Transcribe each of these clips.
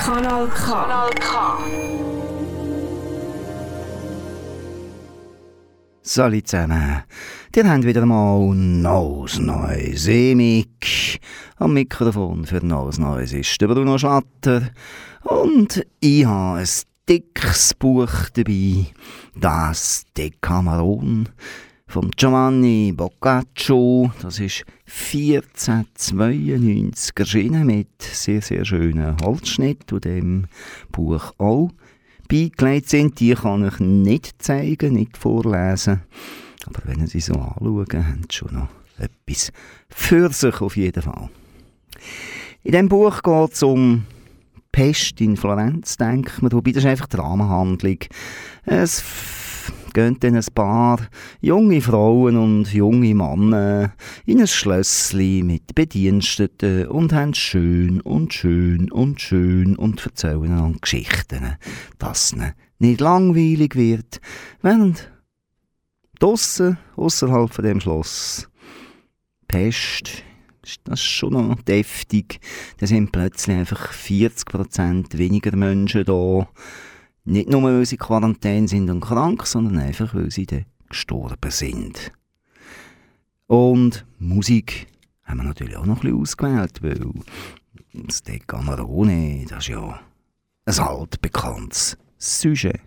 Kanal K. Kanal K. Salut zusammen. Ihr habt wieder mal Neues Neues. Emig am Mikrofon für Neues Neues ist der Bruno Schlatter. Und ich habe ein dickes Buch dabei. Das Decameron von Giovanni Boccaccio. Das ist 1492 erschienen mit sehr, sehr schönen Holzschnitt, und dem Buch auch beigelegt sind. Die kann ich nicht zeigen, nicht vorlesen. Aber wenn Sie so anschauen, haben Sie schon noch etwas für sich auf jeden Fall. In diesem Buch geht es um Pest in Florenz, denkt man. Wobei das ist einfach die Rahmenhandlung. Es gehen dann ein paar junge Frauen und junge Männer in ein Schlössli mit Bediensteten und haben schön und schön und schön und erzählen an Geschichten, dass es nicht langweilig wird, während draussen, außerhalb von dem Schloss, Pest das ist schon noch deftig. Da sind plötzlich einfach 40% weniger Menschen da. Nicht nur, weil sie Quarantäne sind und krank, sondern einfach, weil sie dann gestorben sind. Und Musik haben wir natürlich auch noch ein bisschen ausgewählt, weil das Decamerone, das ist ja ein altbekanntes Sujet.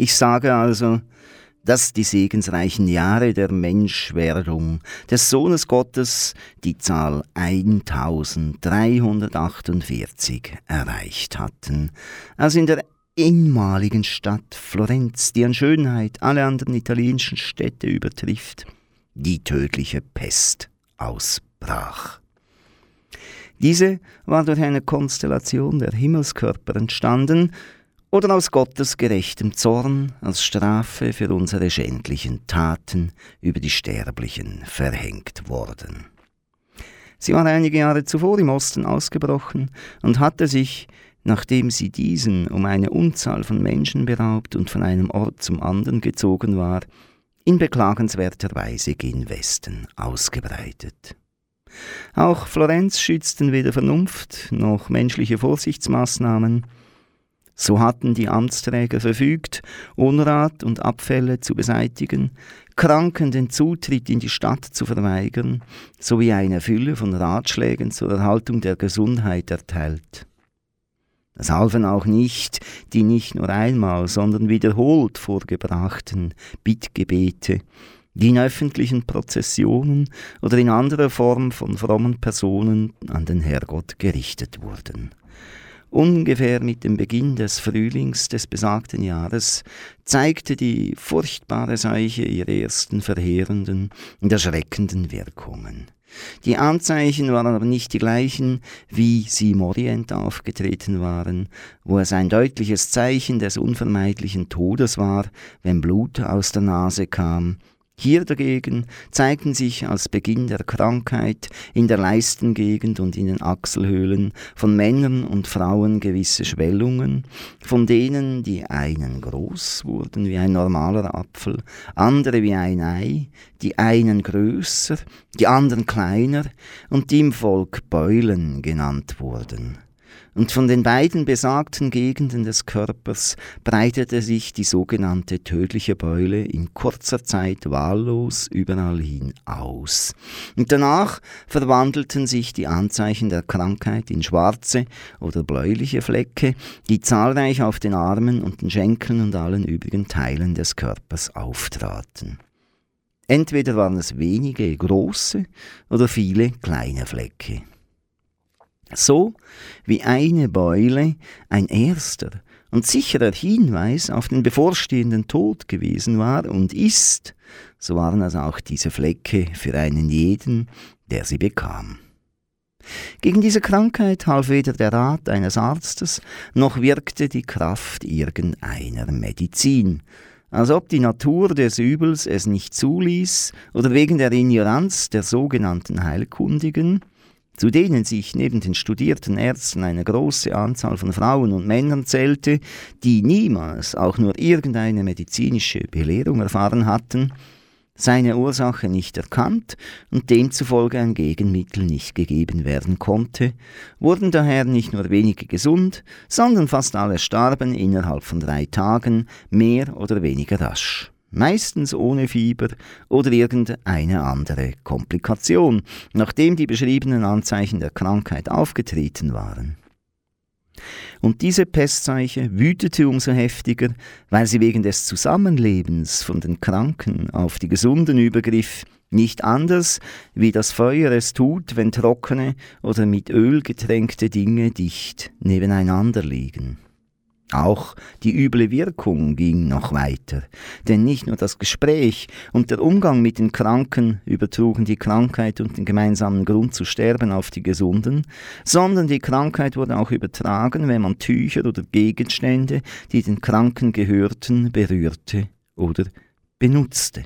Ich sage also, dass die segensreichen Jahre der Menschwerdung des Sohnes Gottes die Zahl 1348 erreicht hatten, als in der einmaligen Stadt Florenz, die an Schönheit alle anderen italienischen Städte übertrifft, die tödliche Pest ausbrach. Diese war durch eine Konstellation der Himmelskörper entstanden, oder aus Gottes gerechtem Zorn als Strafe für unsere schändlichen Taten über die Sterblichen verhängt worden. Sie war einige Jahre zuvor im Osten ausgebrochen und hatte sich, nachdem sie diesen um eine Unzahl von Menschen beraubt und von einem Ort zum anderen gezogen war, in beklagenswerter Weise gen Westen ausgebreitet. Auch Florenz schützten weder Vernunft noch menschliche Vorsichtsmaßnahmen, so hatten die Amtsträger verfügt, Unrat und Abfälle zu beseitigen, Kranken den Zutritt in die Stadt zu verweigern, sowie eine Fülle von Ratschlägen zur Erhaltung der Gesundheit erteilt. Das halfen auch nicht die nicht nur einmal, sondern wiederholt vorgebrachten Bittgebete, die in öffentlichen Prozessionen oder in anderer Form von frommen Personen an den Herrgott gerichtet wurden. Ungefähr mit dem Beginn des Frühlings des besagten Jahres zeigte die furchtbare Seuche ihre ersten verheerenden und erschreckenden Wirkungen. Die Anzeichen waren aber nicht die gleichen, wie sie im Orient aufgetreten waren, wo es ein deutliches Zeichen des unvermeidlichen Todes war, wenn Blut aus der Nase kam, hier dagegen zeigten sich als Beginn der Krankheit in der Leistengegend und in den Achselhöhlen von Männern und Frauen gewisse Schwellungen, von denen die einen groß wurden wie ein normaler Apfel, andere wie ein Ei, die einen größer, die anderen kleiner und die im Volk Beulen genannt wurden und von den beiden besagten Gegenden des Körpers breitete sich die sogenannte tödliche Beule in kurzer Zeit wahllos überall hin aus. Und danach verwandelten sich die Anzeichen der Krankheit in schwarze oder bläuliche Flecke, die zahlreich auf den Armen und den Schenkeln und allen übrigen Teilen des Körpers auftraten. Entweder waren es wenige große oder viele kleine Flecke. So wie eine Beule ein erster und sicherer Hinweis auf den bevorstehenden Tod gewesen war und ist, so waren es auch diese Flecke für einen jeden, der sie bekam. Gegen diese Krankheit half weder der Rat eines Arztes, noch wirkte die Kraft irgendeiner Medizin, als ob die Natur des Übels es nicht zuließ oder wegen der Ignoranz der sogenannten Heilkundigen, zu denen sich neben den studierten Ärzten eine große Anzahl von Frauen und Männern zählte, die niemals auch nur irgendeine medizinische Belehrung erfahren hatten, seine Ursache nicht erkannt und demzufolge ein Gegenmittel nicht gegeben werden konnte, wurden daher nicht nur wenige gesund, sondern fast alle starben innerhalb von drei Tagen, mehr oder weniger rasch meistens ohne Fieber oder irgendeine andere Komplikation, nachdem die beschriebenen Anzeichen der Krankheit aufgetreten waren. Und diese Pestseuche wütete umso heftiger, weil sie wegen des Zusammenlebens von den Kranken auf die Gesunden übergriff, nicht anders, wie das Feuer es tut, wenn trockene oder mit Öl getränkte Dinge dicht nebeneinander liegen. Auch die üble Wirkung ging noch weiter, denn nicht nur das Gespräch und der Umgang mit den Kranken übertrugen die Krankheit und den gemeinsamen Grund zu sterben auf die Gesunden, sondern die Krankheit wurde auch übertragen, wenn man Tücher oder Gegenstände, die den Kranken gehörten, berührte oder benutzte.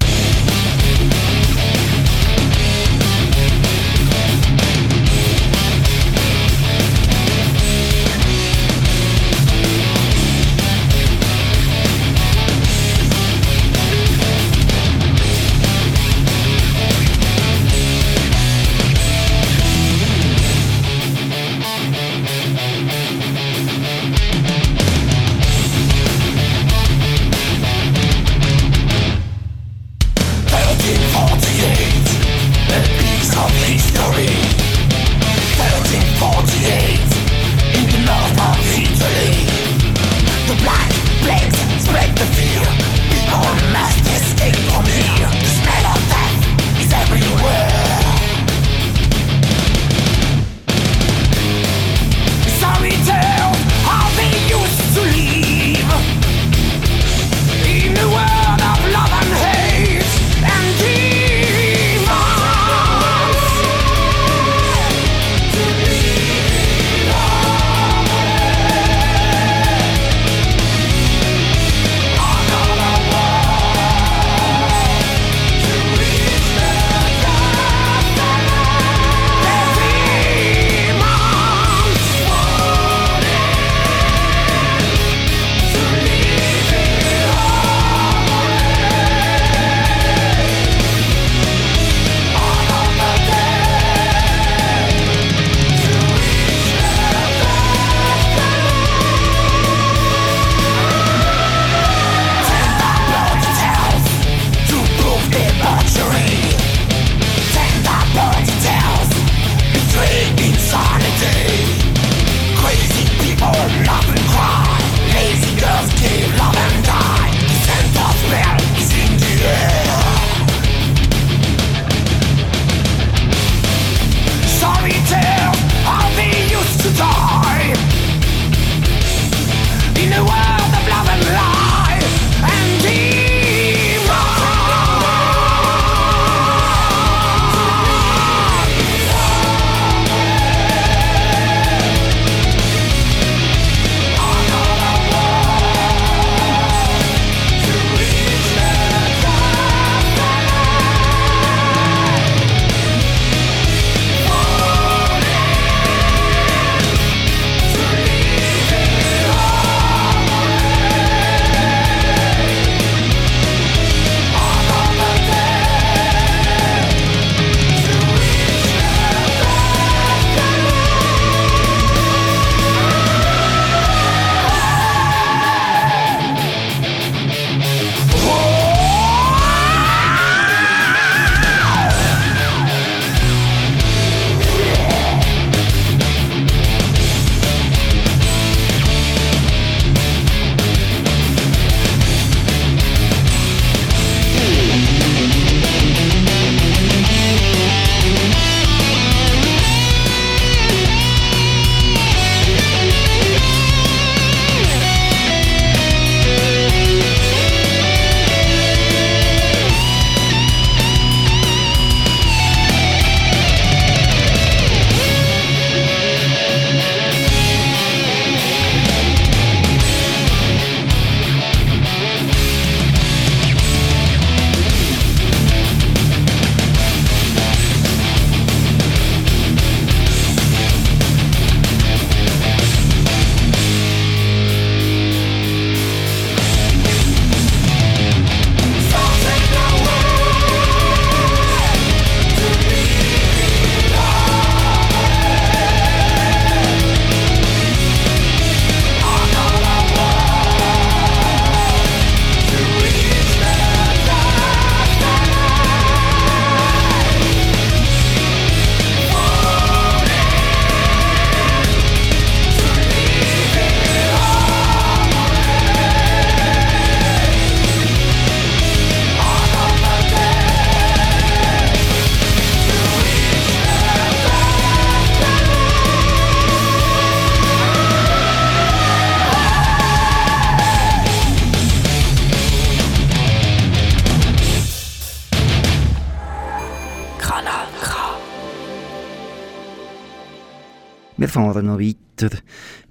Fahren noch weiter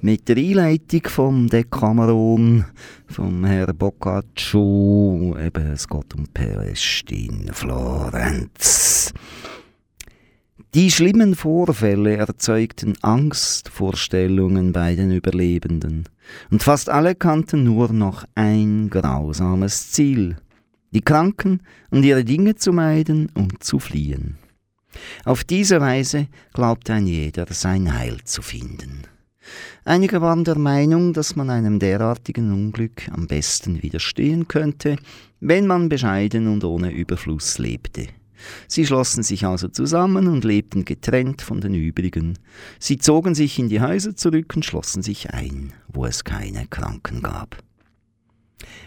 mit der Einleitung vom Decameron, vom Herr Boccaccio. Eben, es geht um Pest in Florenz. Die schlimmen Vorfälle erzeugten Angstvorstellungen bei den Überlebenden, und fast alle kannten nur noch ein grausames Ziel, die Kranken und ihre Dinge zu meiden und zu fliehen. Auf diese Weise glaubte ein jeder sein Heil zu finden. Einige waren der Meinung, dass man einem derartigen Unglück am besten widerstehen könnte, wenn man bescheiden und ohne Überfluss lebte. Sie schlossen sich also zusammen und lebten getrennt von den übrigen. Sie zogen sich in die Häuser zurück und schlossen sich ein, wo es keine Kranken gab.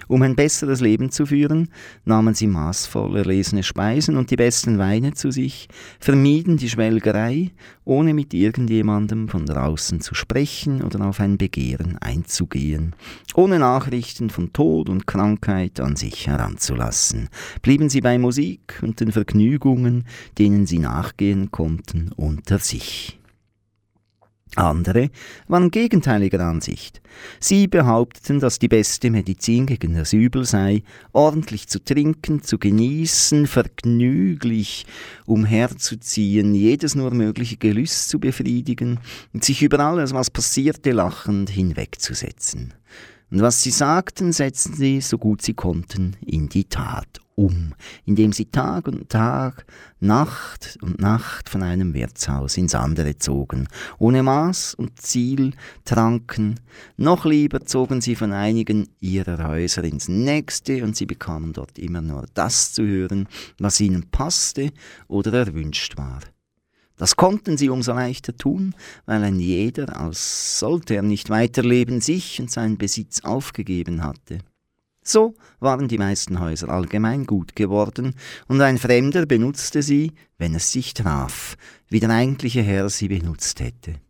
Um ein besseres Leben zu führen, nahmen sie maßvoll erlesene Speisen und die besten Weine zu sich, vermieden die Schwelgerei, ohne mit irgendjemandem von draußen zu sprechen oder auf ein Begehren einzugehen, ohne Nachrichten von Tod und Krankheit an sich heranzulassen, blieben sie bei Musik und den Vergnügungen, denen sie nachgehen konnten, unter sich. Andere waren gegenteiliger Ansicht. Sie behaupteten, dass die beste Medizin gegen das Übel sei, ordentlich zu trinken, zu genießen, vergnüglich umherzuziehen, jedes nur mögliche Gelüst zu befriedigen und sich über alles, was passierte, lachend hinwegzusetzen. Und was sie sagten, setzten sie, so gut sie konnten, in die Tat um, indem sie Tag und Tag, Nacht und Nacht von einem Wirtshaus ins andere zogen, ohne Maß und Ziel tranken, noch lieber zogen sie von einigen ihrer Häuser ins nächste und sie bekamen dort immer nur das zu hören, was ihnen passte oder erwünscht war. Das konnten sie umso leichter tun, weil ein jeder, als sollte er nicht weiterleben, sich und seinen Besitz aufgegeben hatte. So waren die meisten Häuser allgemein gut geworden, und ein Fremder benutzte sie, wenn es sich traf, wie der eigentliche Herr sie benutzt hätte.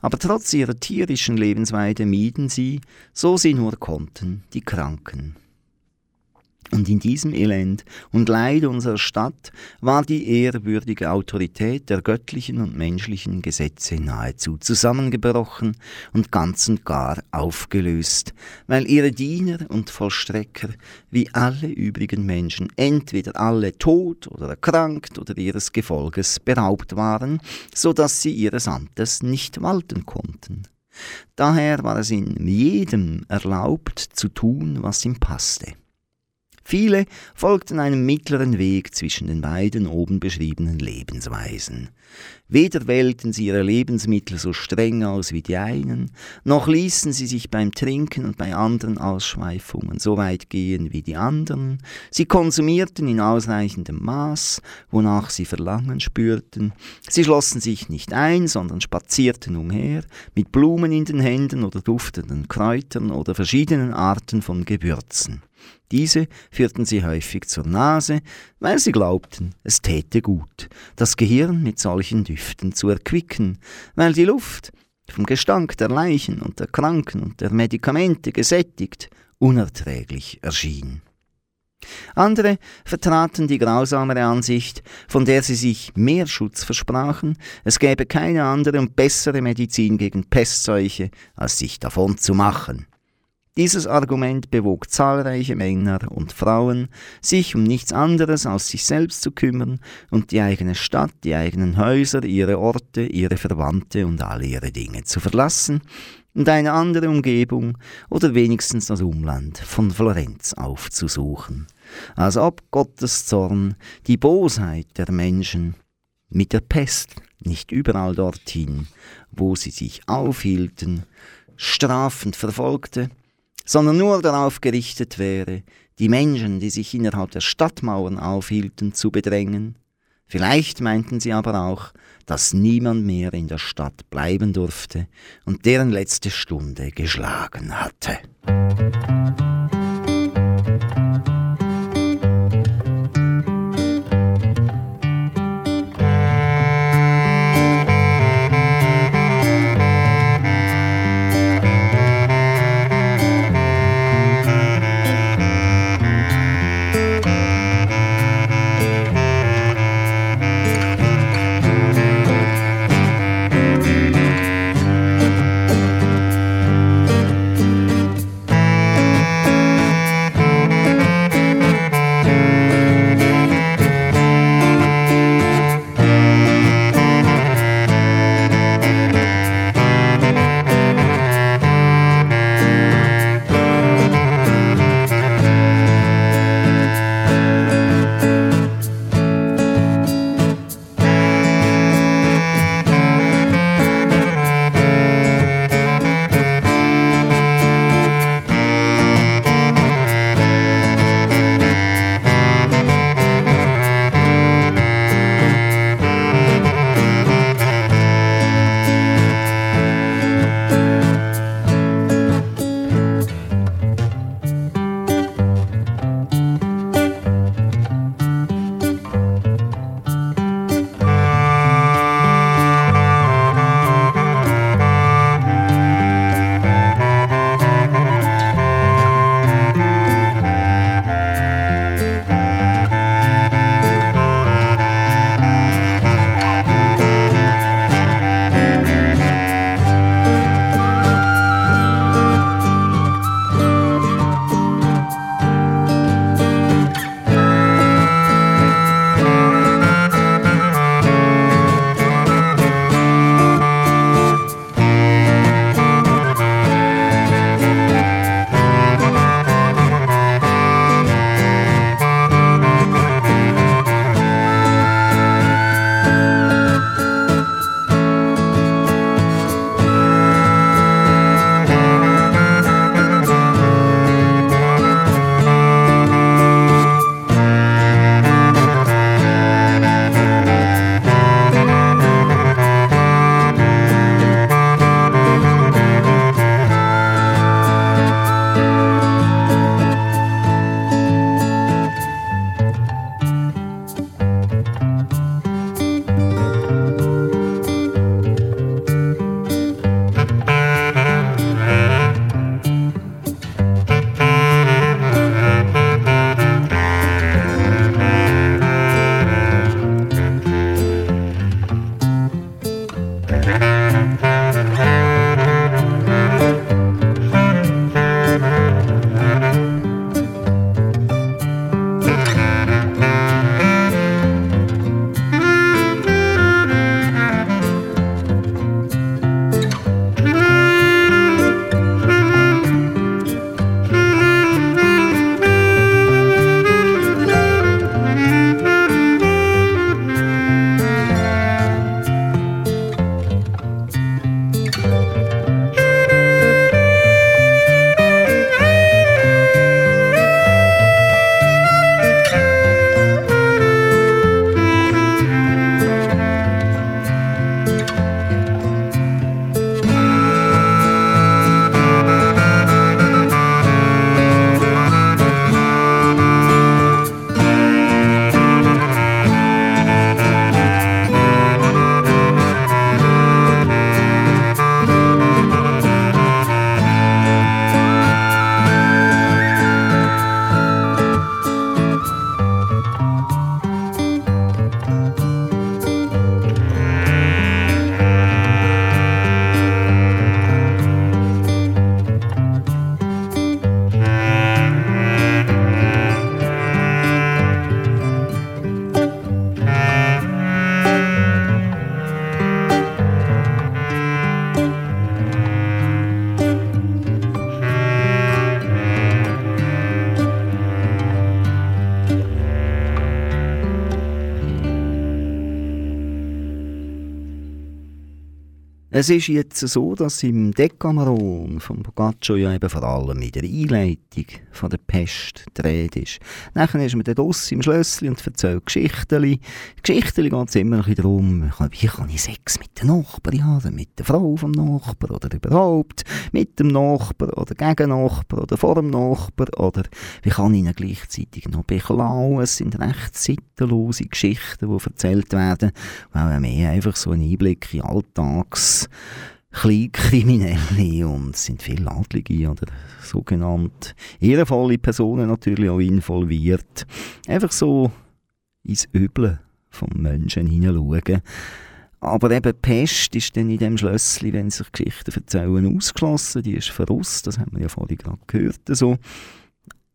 Aber trotz ihrer tierischen Lebensweise mieden sie, so sie nur konnten, die Kranken. Und in diesem Elend und Leid unserer Stadt war die ehrwürdige Autorität der göttlichen und menschlichen Gesetze nahezu zusammengebrochen und ganz und gar aufgelöst, weil ihre Diener und Vollstrecker wie alle übrigen Menschen entweder alle tot oder erkrankt oder ihres Gefolges beraubt waren, so dass sie ihres Amtes nicht walten konnten. Daher war es in jedem erlaubt zu tun, was ihm passte. Viele folgten einem mittleren Weg zwischen den beiden oben beschriebenen Lebensweisen. Weder wählten sie ihre Lebensmittel so streng aus wie die einen, noch ließen sie sich beim Trinken und bei anderen Ausschweifungen so weit gehen wie die anderen. Sie konsumierten in ausreichendem Maß, wonach sie Verlangen spürten. Sie schlossen sich nicht ein, sondern spazierten umher, mit Blumen in den Händen oder duftenden Kräutern oder verschiedenen Arten von Gewürzen. Diese führten sie häufig zur Nase, weil sie glaubten, es täte gut, das Gehirn mit solchen Düften zu erquicken, weil die Luft, vom Gestank der Leichen und der Kranken und der Medikamente gesättigt, unerträglich erschien. Andere vertraten die grausamere Ansicht, von der sie sich mehr Schutz versprachen, es gäbe keine andere und bessere Medizin gegen Pestseuche, als sich davon zu machen. Dieses Argument bewog zahlreiche Männer und Frauen, sich um nichts anderes als sich selbst zu kümmern und die eigene Stadt, die eigenen Häuser, ihre Orte, ihre Verwandte und alle ihre Dinge zu verlassen und eine andere Umgebung oder wenigstens das Umland von Florenz aufzusuchen, als ob Gottes Zorn die Bosheit der Menschen mit der Pest nicht überall dorthin, wo sie sich aufhielten, strafend verfolgte, sondern nur darauf gerichtet wäre, die Menschen, die sich innerhalb der Stadtmauern aufhielten, zu bedrängen. Vielleicht meinten sie aber auch, dass niemand mehr in der Stadt bleiben durfte und deren letzte Stunde geschlagen hatte. Es ist jetzt so, dass im Decameron von Boccaccio ja eben vor allem in der Einleitung von der Pest die ist. Nachher ist man dann draussen im Schlössli und erzählt Geschichten. Geschichten geht es immer noch darum, wie kann ich Sex mit den Nachbarn haben, mit der Frau vom Nachbar oder überhaupt mit dem Nachbar oder gegen Nachbar oder vor dem Nachbar oder wie kann ich ihn gleichzeitig noch beklauen. Es sind recht seitenlose Geschichten, die erzählt werden, weil mehr einfach so ein Einblick in Alltags Kleinkriminelle und sind viele Adlige oder sogenannte ehrenvolle Personen natürlich auch involviert. Einfach so ins Üble vom Menschen hineinschauen. Aber eben Pest ist dann in dem Schlössli, wenn sich Geschichten erzählen, ausgeschlossen. Die ist verrust, das haben wir ja vorhin gerade gehört. So.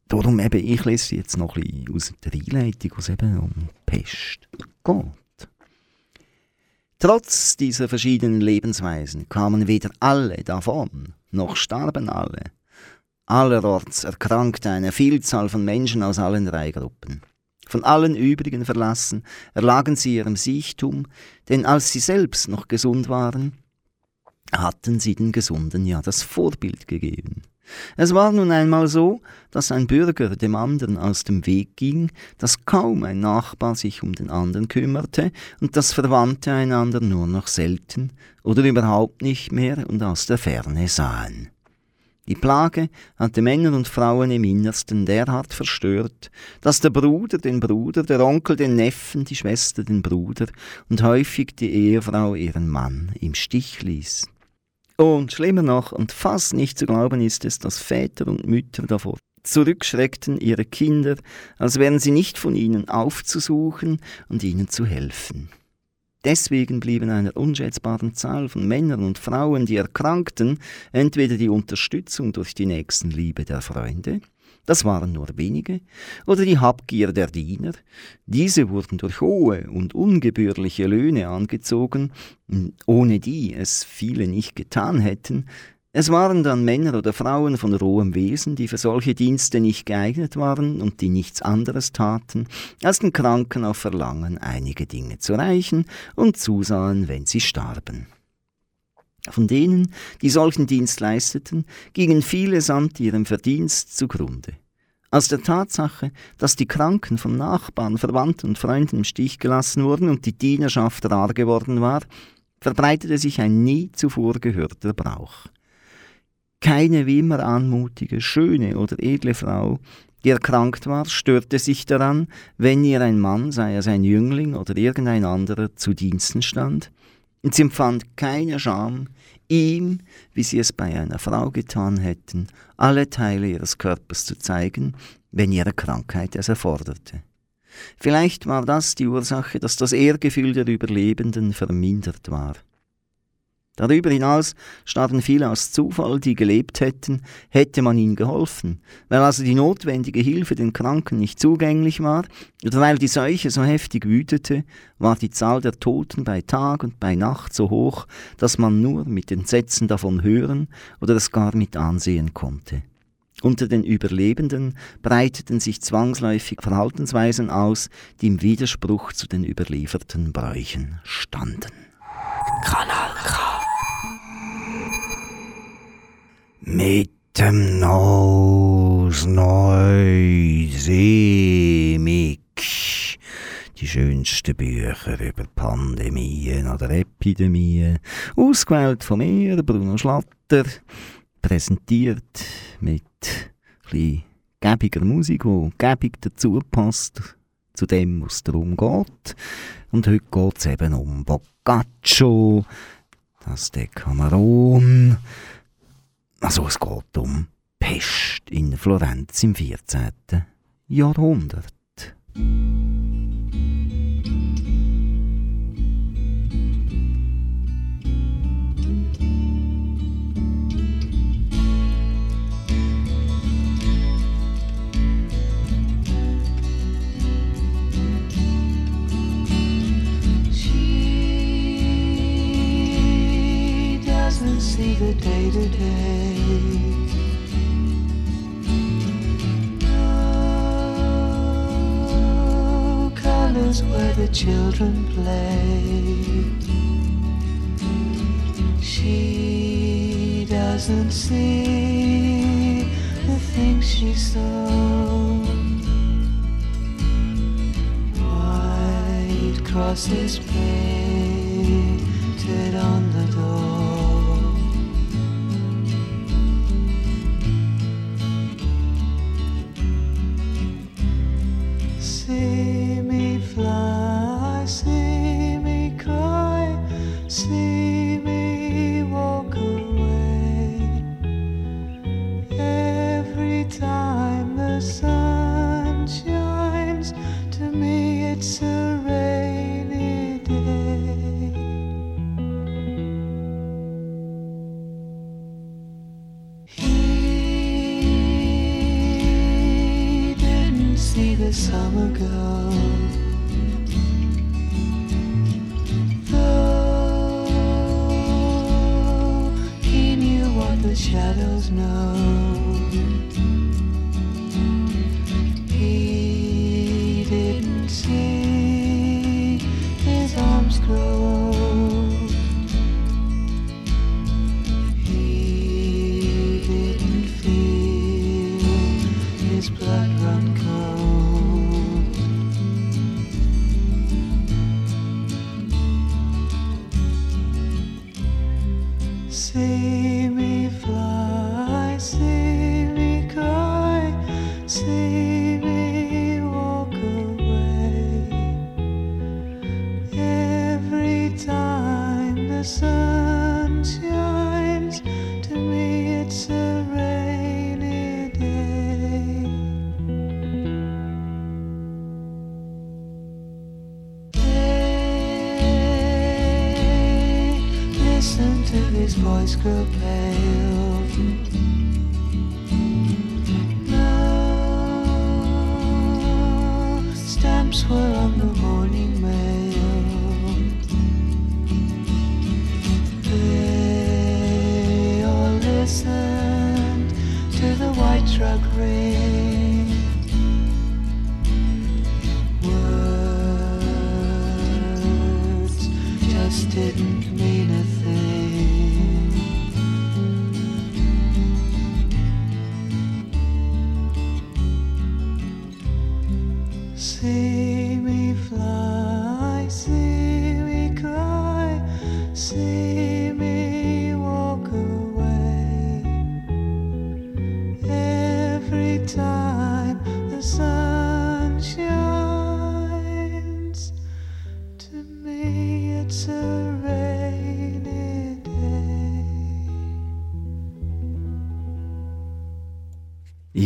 Darum eben, ich lese jetzt noch ein bisschen aus der Einleitung, wo es eben um Pest geht. Trotz dieser verschiedenen Lebensweisen kamen weder alle davon, noch starben alle. Allerorts erkrankte eine Vielzahl von Menschen aus allen drei Gruppen. Von allen übrigen verlassen erlagen sie ihrem Siechtum, denn als sie selbst noch gesund waren, hatten sie den Gesunden ja das Vorbild gegeben. Es war nun einmal so, dass ein Bürger dem anderen aus dem Weg ging, dass kaum ein Nachbar sich um den anderen kümmerte und dass Verwandte einander nur noch selten oder überhaupt nicht mehr und aus der Ferne sahen. Die Plage hatte Männer und Frauen im Innersten derart verstört, dass der Bruder den Bruder, der Onkel den Neffen, die Schwester den Bruder und häufig die Ehefrau ihren Mann im Stich ließ. Und schlimmer noch, und fast nicht zu glauben ist es, dass Väter und Mütter davor zurückschreckten, ihre Kinder, als wären sie nicht von ihnen aufzusuchen und ihnen zu helfen. Deswegen blieben einer unschätzbaren Zahl von Männern und Frauen, die erkrankten, entweder die Unterstützung durch die Nächstenliebe der Freunde, das waren nur wenige, oder die Habgier der Diener. Diese wurden durch hohe und ungebührliche Löhne angezogen, ohne die es viele nicht getan hätten. Es waren dann Männer oder Frauen von rohem Wesen, die für solche Dienste nicht geeignet waren und die nichts anderes taten, als den Kranken auf Verlangen einige Dinge zu reichen und zusahen, wenn sie starben. Von denen, die solchen Dienst leisteten, gingen viele samt ihrem Verdienst zugrunde. Aus der Tatsache, dass die Kranken von Nachbarn, Verwandten und Freunden im Stich gelassen wurden und die Dienerschaft rar geworden war, verbreitete sich ein nie zuvor gehörter Brauch. Keine wie immer anmutige, schöne oder edle Frau, die erkrankt war, störte sich daran, wenn ihr ein Mann, sei es ein Jüngling oder irgendein anderer, zu Diensten stand, und sie empfand keine Scham, ihm, wie sie es bei einer Frau getan hätten, alle Teile ihres Körpers zu zeigen, wenn ihre Krankheit es erforderte. Vielleicht war das die Ursache, dass das Ehrgefühl der Überlebenden vermindert war. Darüber hinaus starben viele aus Zufall, die gelebt hätten, hätte man ihnen geholfen. Weil also die notwendige Hilfe den Kranken nicht zugänglich war oder weil die Seuche so heftig wütete, war die Zahl der Toten bei Tag und bei Nacht so hoch, dass man nur mit Entsetzen davon hören oder es gar mit ansehen konnte. Unter den Überlebenden breiteten sich zwangsläufig Verhaltensweisen aus, die im Widerspruch zu den überlieferten Bräuchen standen. Kanal K. Mit dem Nos Neusemik. Die schönsten Bücher über Pandemien oder Epidemien. Ausgewählt von mir, Bruno Schlatter. Präsentiert mit ein gäbiger Musik, die gäbig dazu passt, zu dem, was darum geht. Und heute geht es eben um Boccaccio, das Decameron. Also es geht um Pest in Florenz im 14. Jahrhundert. see the day to day. No where the children play. She doesn't see the things she saw. White crosses painted on the door.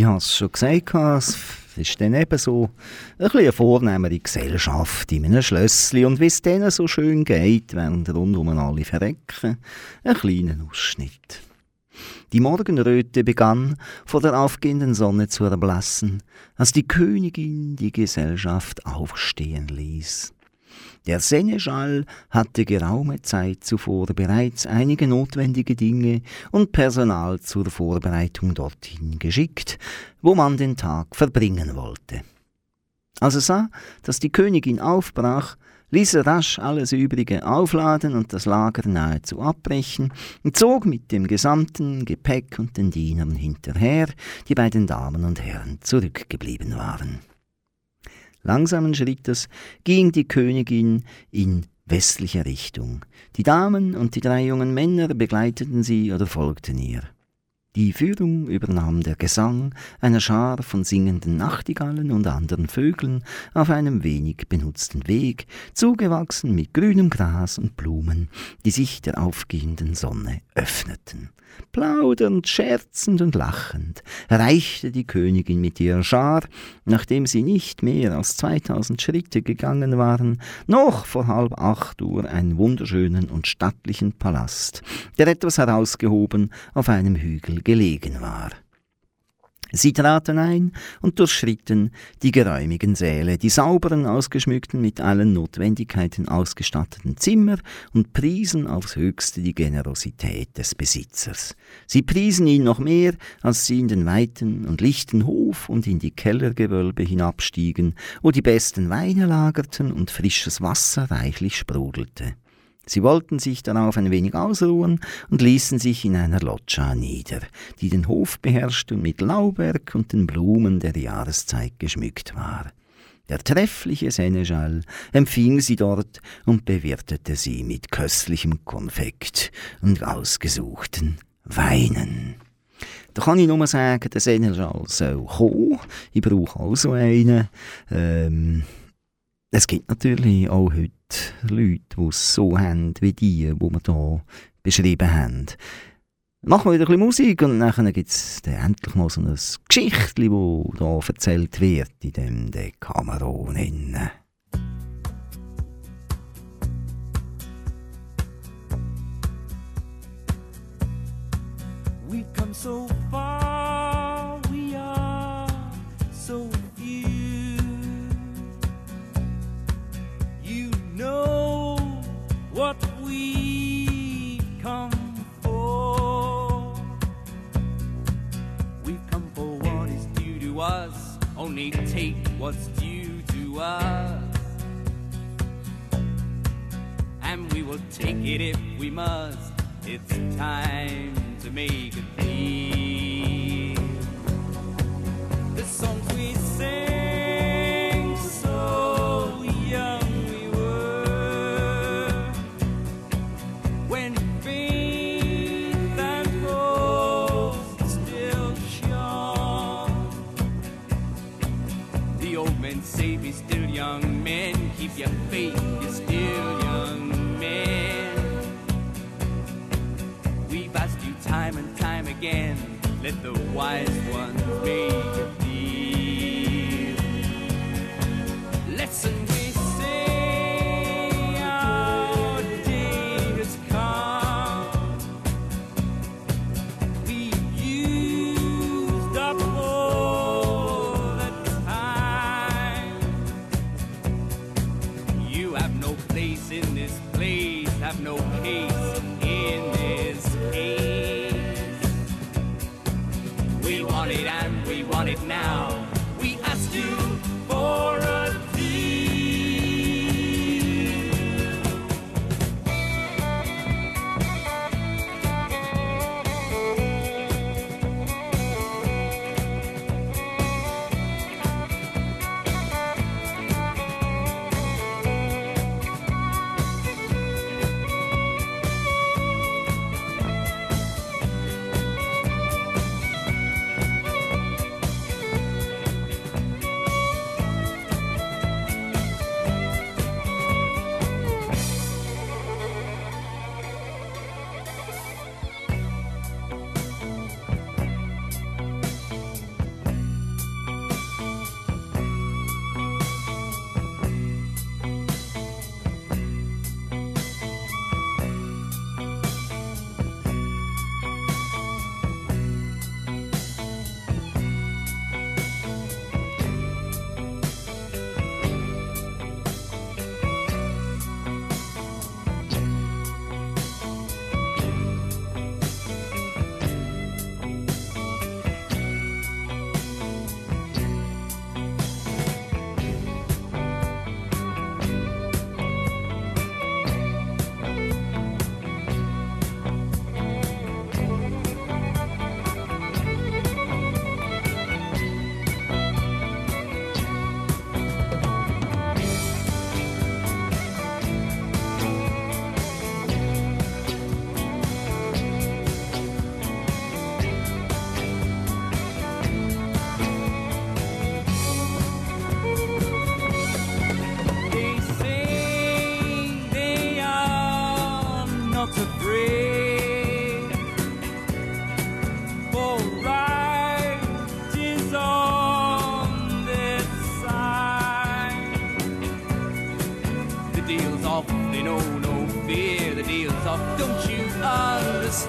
Ich habe es schon gesagt, es ist dann eben so ein eine vornehmere Gesellschaft in einem Schlössli und wie es denen so schön geht, während rundum alle verrecken, ein kleiner Ausschnitt. Die Morgenröte begann, vor der aufgehenden Sonne zu erblassen, als die Königin die Gesellschaft aufstehen ließ. Der Seneschall hatte geraume Zeit zuvor bereits einige notwendige Dinge und Personal zur Vorbereitung dorthin geschickt, wo man den Tag verbringen wollte. Als er sah, dass die Königin aufbrach, ließ er rasch alles Übrige aufladen und das Lager nahezu abbrechen und zog mit dem gesamten Gepäck und den Dienern hinterher, die bei den Damen und Herren zurückgeblieben waren. Langsamen Schrittes ging die Königin in westliche Richtung. Die Damen und die drei jungen Männer begleiteten sie oder folgten ihr. Die Führung übernahm der Gesang einer Schar von singenden Nachtigallen und anderen Vögeln auf einem wenig benutzten Weg, zugewachsen mit grünem Gras und Blumen, die sich der aufgehenden Sonne öffneten. Plaudernd, scherzend und lachend erreichte die Königin mit ihrer Schar, nachdem sie nicht mehr als 2000 Schritte gegangen waren, noch vor halb acht Uhr einen wunderschönen und stattlichen Palast, der etwas herausgehoben auf einem Hügel gelegen war. Sie traten ein und durchschritten die geräumigen Säle, die sauberen, ausgeschmückten, mit allen Notwendigkeiten ausgestatteten Zimmer und priesen aufs höchste die Generosität des Besitzers. Sie priesen ihn noch mehr, als sie in den weiten und lichten Hof und in die Kellergewölbe hinabstiegen, wo die besten Weine lagerten und frisches Wasser reichlich sprudelte. Sie wollten sich darauf ein wenig ausruhen und ließen sich in einer Loggia nieder, die den Hof beherrschte und mit Lauberg und den Blumen der Jahreszeit geschmückt war. Der treffliche Seneschall empfing sie dort und bewirtete sie mit köstlichem Konfekt und ausgesuchten Weinen. Da kann ich nur sagen, der Seneschall soll kommen. Ich brauche auch so einen. Ähm, es gibt natürlich auch heute Leute, die es so haben wie die, die wir hier beschrieben haben. Machen wir wieder ein bisschen Musik und dann gibt es endlich mal so ein Geschichtchen, das hier erzählt wird in dem Decameron. We've come so what we come for. We've come for what is due to us, only take what's due to us. And we will take it if we must. It's time to make a deal.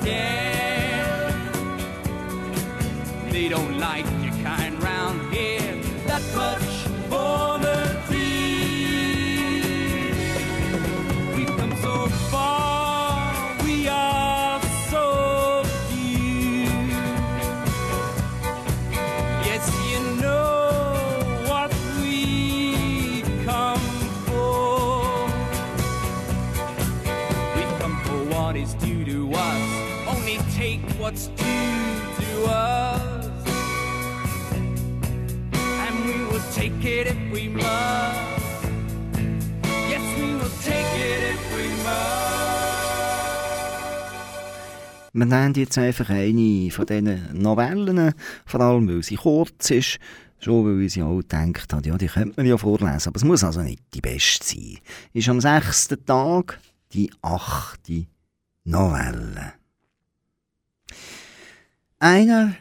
Yeah. Take it if we must. Yes, we will take it if we must. Wir nehmen jetzt einfach eine von diesen Novellen, vor allem weil sie kurz ist, schon weil ich sie auch gedacht habe, ja, die könnte man ja vorlesen, aber es muss also nicht die beste sein. Ist am sechsten Tag die achte Novelle. Einer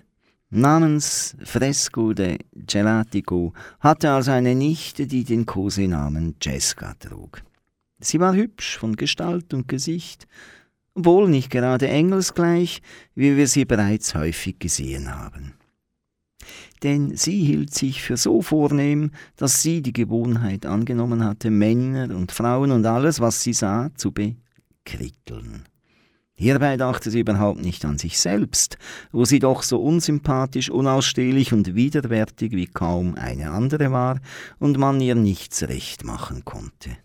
namens Fresco de Gelatico hatte also eine Nichte, die den Kosenamen Jessica trug. Sie war hübsch von Gestalt und Gesicht, obwohl nicht gerade engelsgleich, wie wir sie bereits häufig gesehen haben. Denn sie hielt sich für so vornehm, dass sie die Gewohnheit angenommen hatte, Männer und Frauen und alles, was sie sah, zu bekritteln. Hierbei dachte sie überhaupt nicht an sich selbst, wo sie doch so unsympathisch, unausstehlich und widerwärtig wie kaum eine andere war und man ihr nichts recht machen konnte.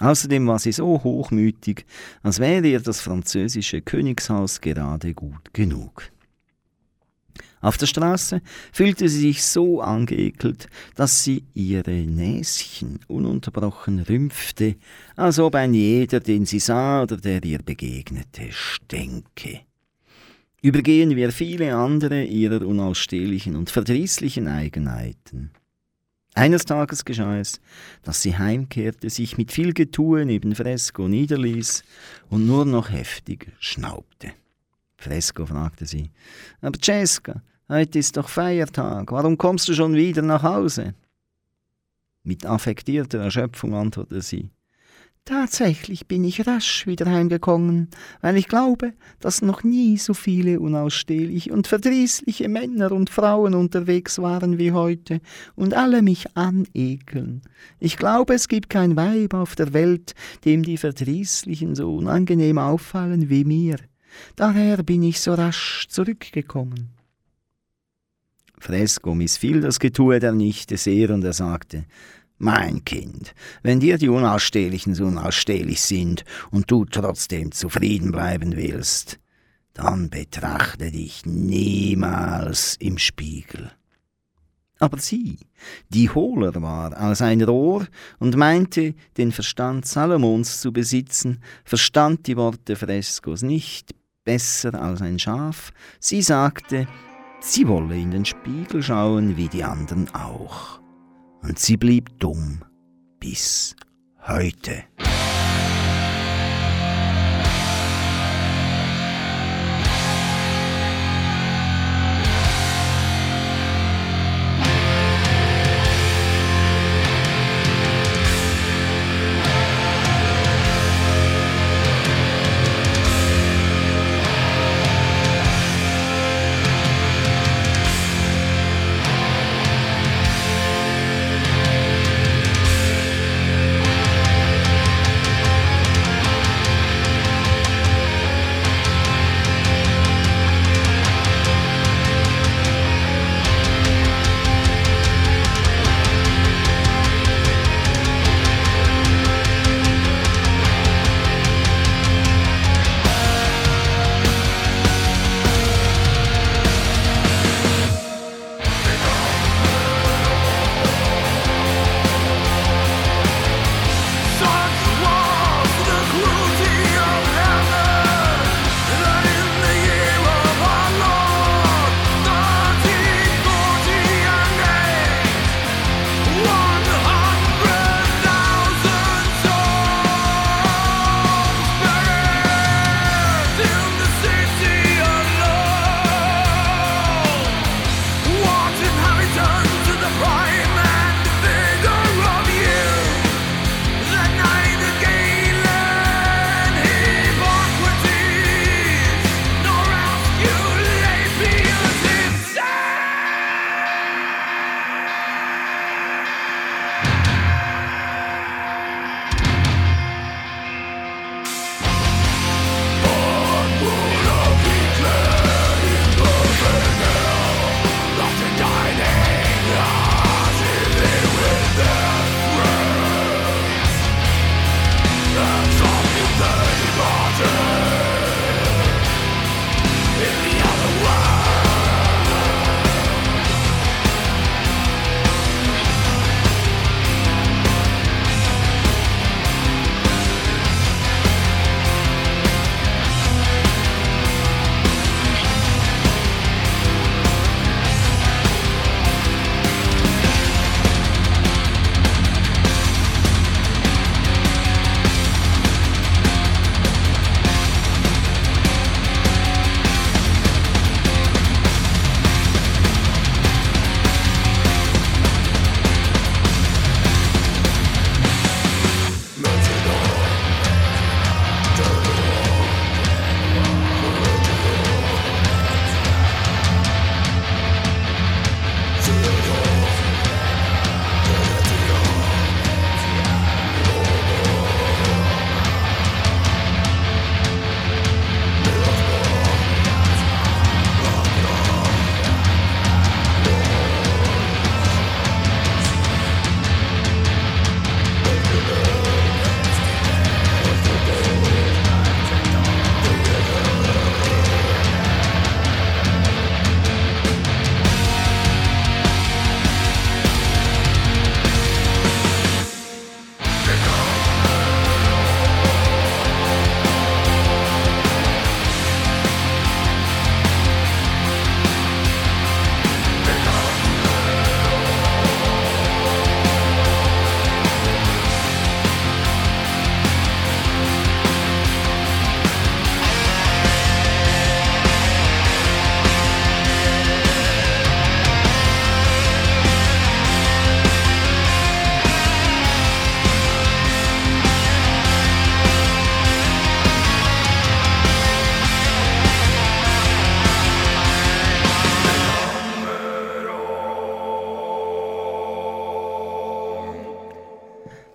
Außerdem war sie so hochmütig, als wäre ihr das französische Königshaus gerade gut genug. Auf der Straße fühlte sie sich so angeekelt, dass sie ihre Näschen ununterbrochen rümpfte, als ob ein jeder, den sie sah oder der ihr begegnete, stänke. Übergehen wir viele andere ihrer unausstehlichen und verdrießlichen Eigenheiten. Eines Tages geschah es, dass sie heimkehrte, sich mit viel Getue neben Fresco niederließ und nur noch heftig schnaubte. Fresco fragte sie, aber Cesca, heute ist doch Feiertag, warum kommst du schon wieder nach Hause? Mit affektierter Erschöpfung antwortete sie, Tatsächlich bin ich rasch wieder heimgekommen, weil ich glaube, dass noch nie so viele unausstehliche und verdrießliche Männer und Frauen unterwegs waren wie heute und alle mich anekeln. Ich glaube, es gibt kein Weib auf der Welt, dem die Verdrießlichen so unangenehm auffallen wie mir. Daher bin ich so rasch zurückgekommen. Fresco missfiel das Getue der Nichte sehr und er sagte, mein Kind, wenn dir die Unausstehlichen so unausstehlich sind und du trotzdem zufrieden bleiben willst, dann betrachte dich niemals im Spiegel. Aber sie, die hohler war als ein Rohr und meinte, den Verstand Salomons zu besitzen, verstand die Worte Freskos nicht besser als ein Schaf. Sie sagte, sie wolle in den Spiegel schauen wie die anderen auch und sie blieb dumm bis heute.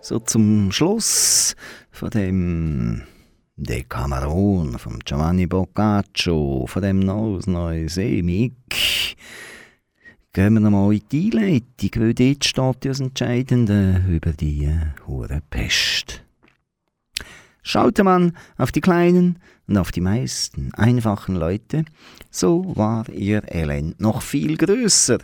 So zum Schluss von dem Decameron von Giovanni Boccaccio, von dem Neues Neues Emig, gehen wir nochmal in die Einleitung, weil dort steht das Entscheidende über die hure Pest. Schaute man auf die kleinen und auf die meisten einfachen Leute, so war ihr Elend noch viel größer.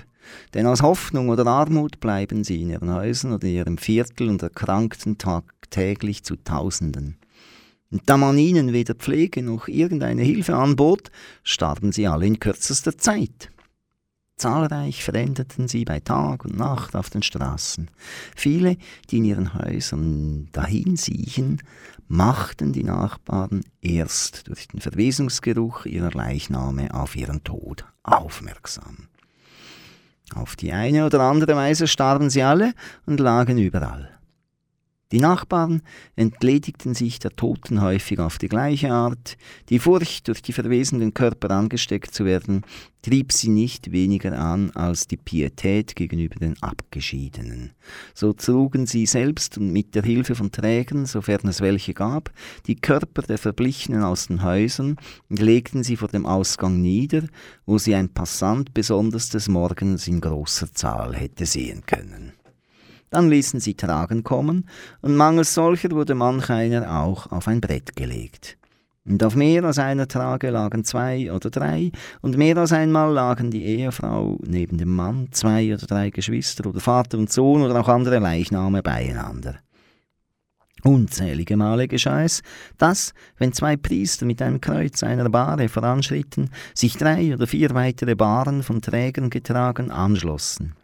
Denn aus Hoffnung oder Armut bleiben sie in ihren Häusern oder in ihrem Viertel und erkrankten tagtäglich zu Tausenden. Und da man ihnen weder Pflege noch irgendeine Hilfe anbot, starben sie alle in kürzester Zeit. Zahlreich veränderten sie bei Tag und Nacht auf den Straßen. Viele, die in ihren Häusern dahinsiechen, machten die Nachbarn erst durch den Verwesungsgeruch ihrer Leichname auf ihren Tod aufmerksam. Auf die eine oder andere Weise starben sie alle und lagen überall. Die Nachbarn entledigten sich der Toten häufig auf die gleiche Art. Die Furcht, durch die verwesenden Körper angesteckt zu werden, trieb sie nicht weniger an als die Pietät gegenüber den Abgeschiedenen. So trugen sie selbst und mit der Hilfe von Trägern, sofern es welche gab, die Körper der Verblichenen aus den Häusern und legten sie vor dem Ausgang nieder, wo sie ein Passant besonders des Morgens in großer Zahl hätte sehen können. Dann ließen sie Tragen kommen, und mangels solcher wurde manch einer auch auf ein Brett gelegt. Und auf mehr als einer Trage lagen zwei oder drei, und mehr als einmal lagen die Ehefrau neben dem Mann, zwei oder drei Geschwister oder Vater und Sohn oder auch andere Leichname beieinander. Unzählige Male geschah es, dass, wenn zwei Priester mit einem Kreuz einer Bahre voranschritten, sich drei oder vier weitere Bahren von Trägern getragen anschlossen.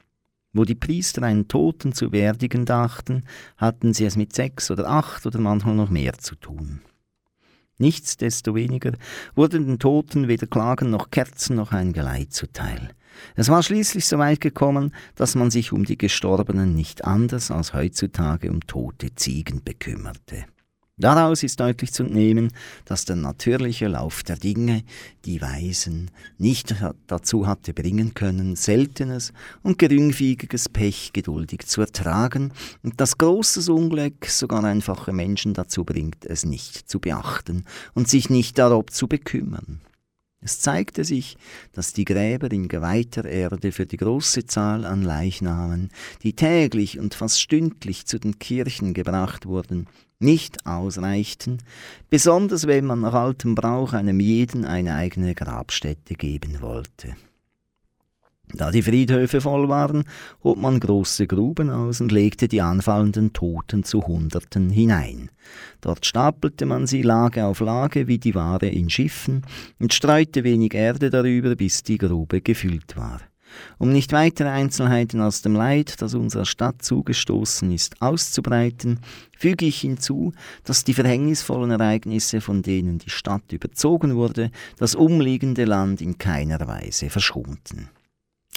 Wo die Priester einen Toten zu beerdigen dachten, hatten sie es mit sechs oder acht oder manchmal noch mehr zu tun. Nichtsdestoweniger wurden den Toten weder Klagen noch Kerzen noch ein Geleit zuteil. Es war schließlich so weit gekommen, dass man sich um die Gestorbenen nicht anders als heutzutage um tote Ziegen bekümmerte. Daraus ist deutlich zu entnehmen, dass der natürliche Lauf der Dinge die Weisen nicht dazu hatte bringen können, seltenes und geringfügiges Pech geduldig zu ertragen und dass großes Unglück sogar einfache Menschen dazu bringt, es nicht zu beachten und sich nicht darob zu bekümmern. Es zeigte sich, dass die Gräber in geweihter Erde für die große Zahl an Leichnamen, die täglich und fast stündlich zu den Kirchen gebracht wurden, nicht ausreichten, besonders wenn man nach altem Brauch einem jeden eine eigene Grabstätte geben wollte. Da die Friedhöfe voll waren, hob man große Gruben aus und legte die anfallenden Toten zu Hunderten hinein. Dort stapelte man sie Lage auf Lage wie die Ware in Schiffen und streute wenig Erde darüber, bis die Grube gefüllt war. Um nicht weitere Einzelheiten aus dem Leid, das unserer Stadt zugestoßen ist, auszubreiten, füge ich hinzu, dass die verhängnisvollen Ereignisse, von denen die Stadt überzogen wurde, das umliegende Land in keiner Weise verschonten.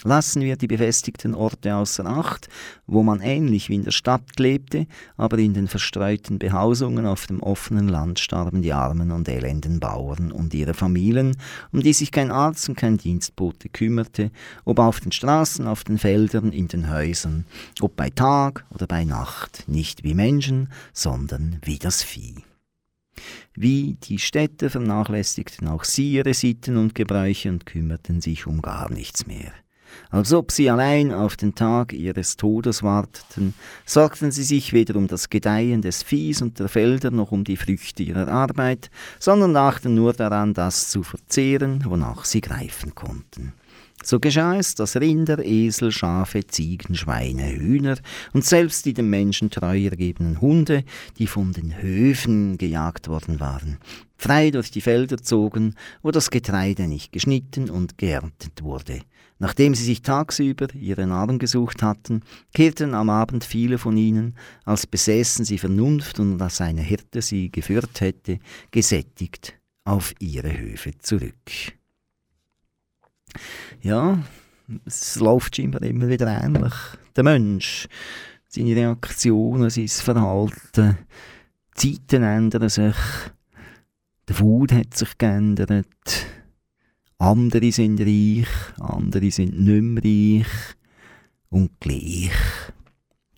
Lassen wir die befestigten Orte außer Acht, wo man ähnlich wie in der Stadt lebte, aber in den verstreuten Behausungen auf dem offenen Land starben die armen und elenden Bauern und ihre Familien, um die sich kein Arzt und kein Dienstbote kümmerte, ob auf den Straßen, auf den Feldern, in den Häusern, ob bei Tag oder bei Nacht, nicht wie Menschen, sondern wie das Vieh. Wie die Städte vernachlässigten auch sie ihre Sitten und Gebräuche und kümmerten sich um gar nichts mehr. Als ob sie allein auf den Tag ihres Todes warteten, sorgten sie sich weder um das Gedeihen des Viehs und der Felder noch um die Früchte ihrer Arbeit, sondern dachten nur daran, das zu verzehren, wonach sie greifen konnten. So geschah es, dass Rinder, Esel, Schafe, Ziegen, Schweine, Hühner und selbst die dem Menschen treu ergebenen Hunde, die von den Höfen gejagt worden waren, frei durch die Felder zogen, wo das Getreide nicht geschnitten und geerntet wurde. Nachdem sie sich tagsüber ihre Nahrung gesucht hatten, kehrten am Abend viele von ihnen, als besäßen sie Vernunft und als eine Hirte sie geführt hätte, gesättigt auf ihre Höfe zurück. Ja, es läuft scheinbar immer wieder ähnlich. Der Mensch, seine Reaktionen, sein Verhalten, die Zeiten ändern sich, der Food hat sich geändert, andere sind reich, andere sind nicht mehr reich und gleich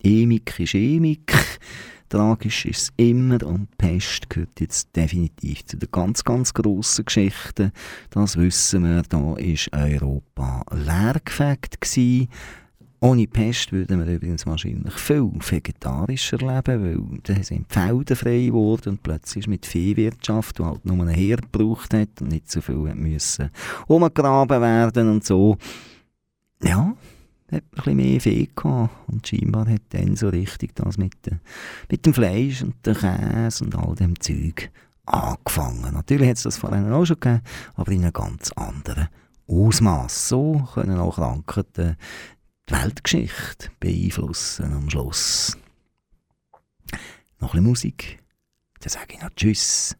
Emik ist Emik. Tragisch ist es immer und Pest gehört jetzt definitiv zu den ganz, ganz grossen Geschichten. Das wissen wir, da war Europa leergefegt Ohne Pest würden wir übrigens wahrscheinlich viel vegetarischer leben, weil da sind die Felder frei geworden und plötzlich mit Viehwirtschaft, die halt nur einen Herd gebraucht hat und nicht so viel müssen umgegraben werden und so. Ja, hat ein bisschen mehr Fee gehabt. Und scheinbar hat dann so richtig das mit, de, mit dem Fleisch und dem Käse und all dem Zeug angefangen. Natürlich hat es das vorhin auch schon gegeben, aber in einem ganz anderen Ausmaß. So können auch Krankheiten die Weltgeschichte beeinflussen am Schluss. Noch ein bisschen Musik, dann sage ich noch Tschüss.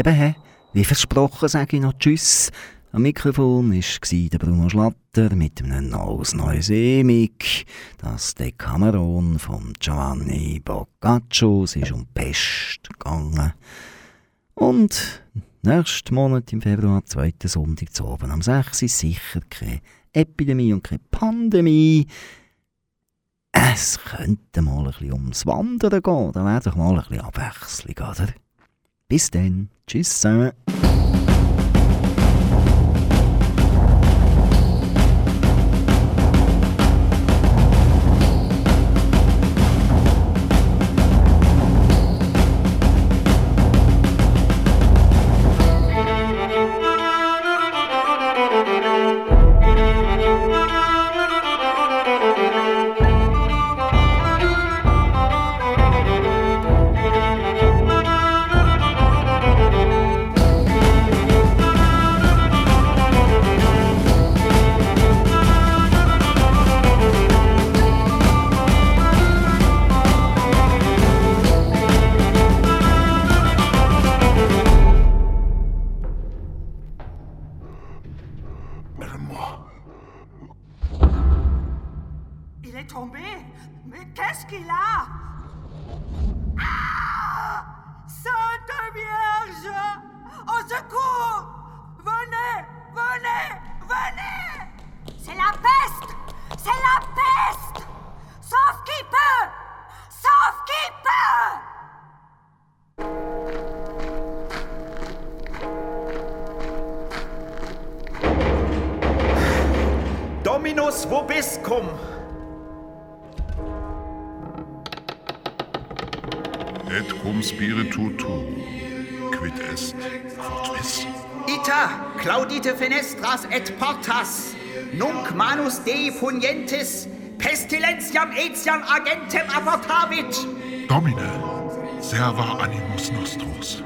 Eben, he, wie versprochen sage ich noch Tschüss. Am Mikrofon war Bruno Schlatter mit einem neues neues Emig. Das Dekameron von Giovanni Boccaccio. Es ist um Pest gegangen. Und nächsten Monat im Februar, zweiten Sonntag zu oben am 6. ist sicher keine Epidemie und keine Pandemie. Es könnte mal ein bisschen ums Wandern gehen. Da wäre doch mal ein bisschen Abwechslung, oder? Bis dann. Cheers, Simon. funientes, pestilentiam etiam agentem abortavit. Domine, serva animus nostros.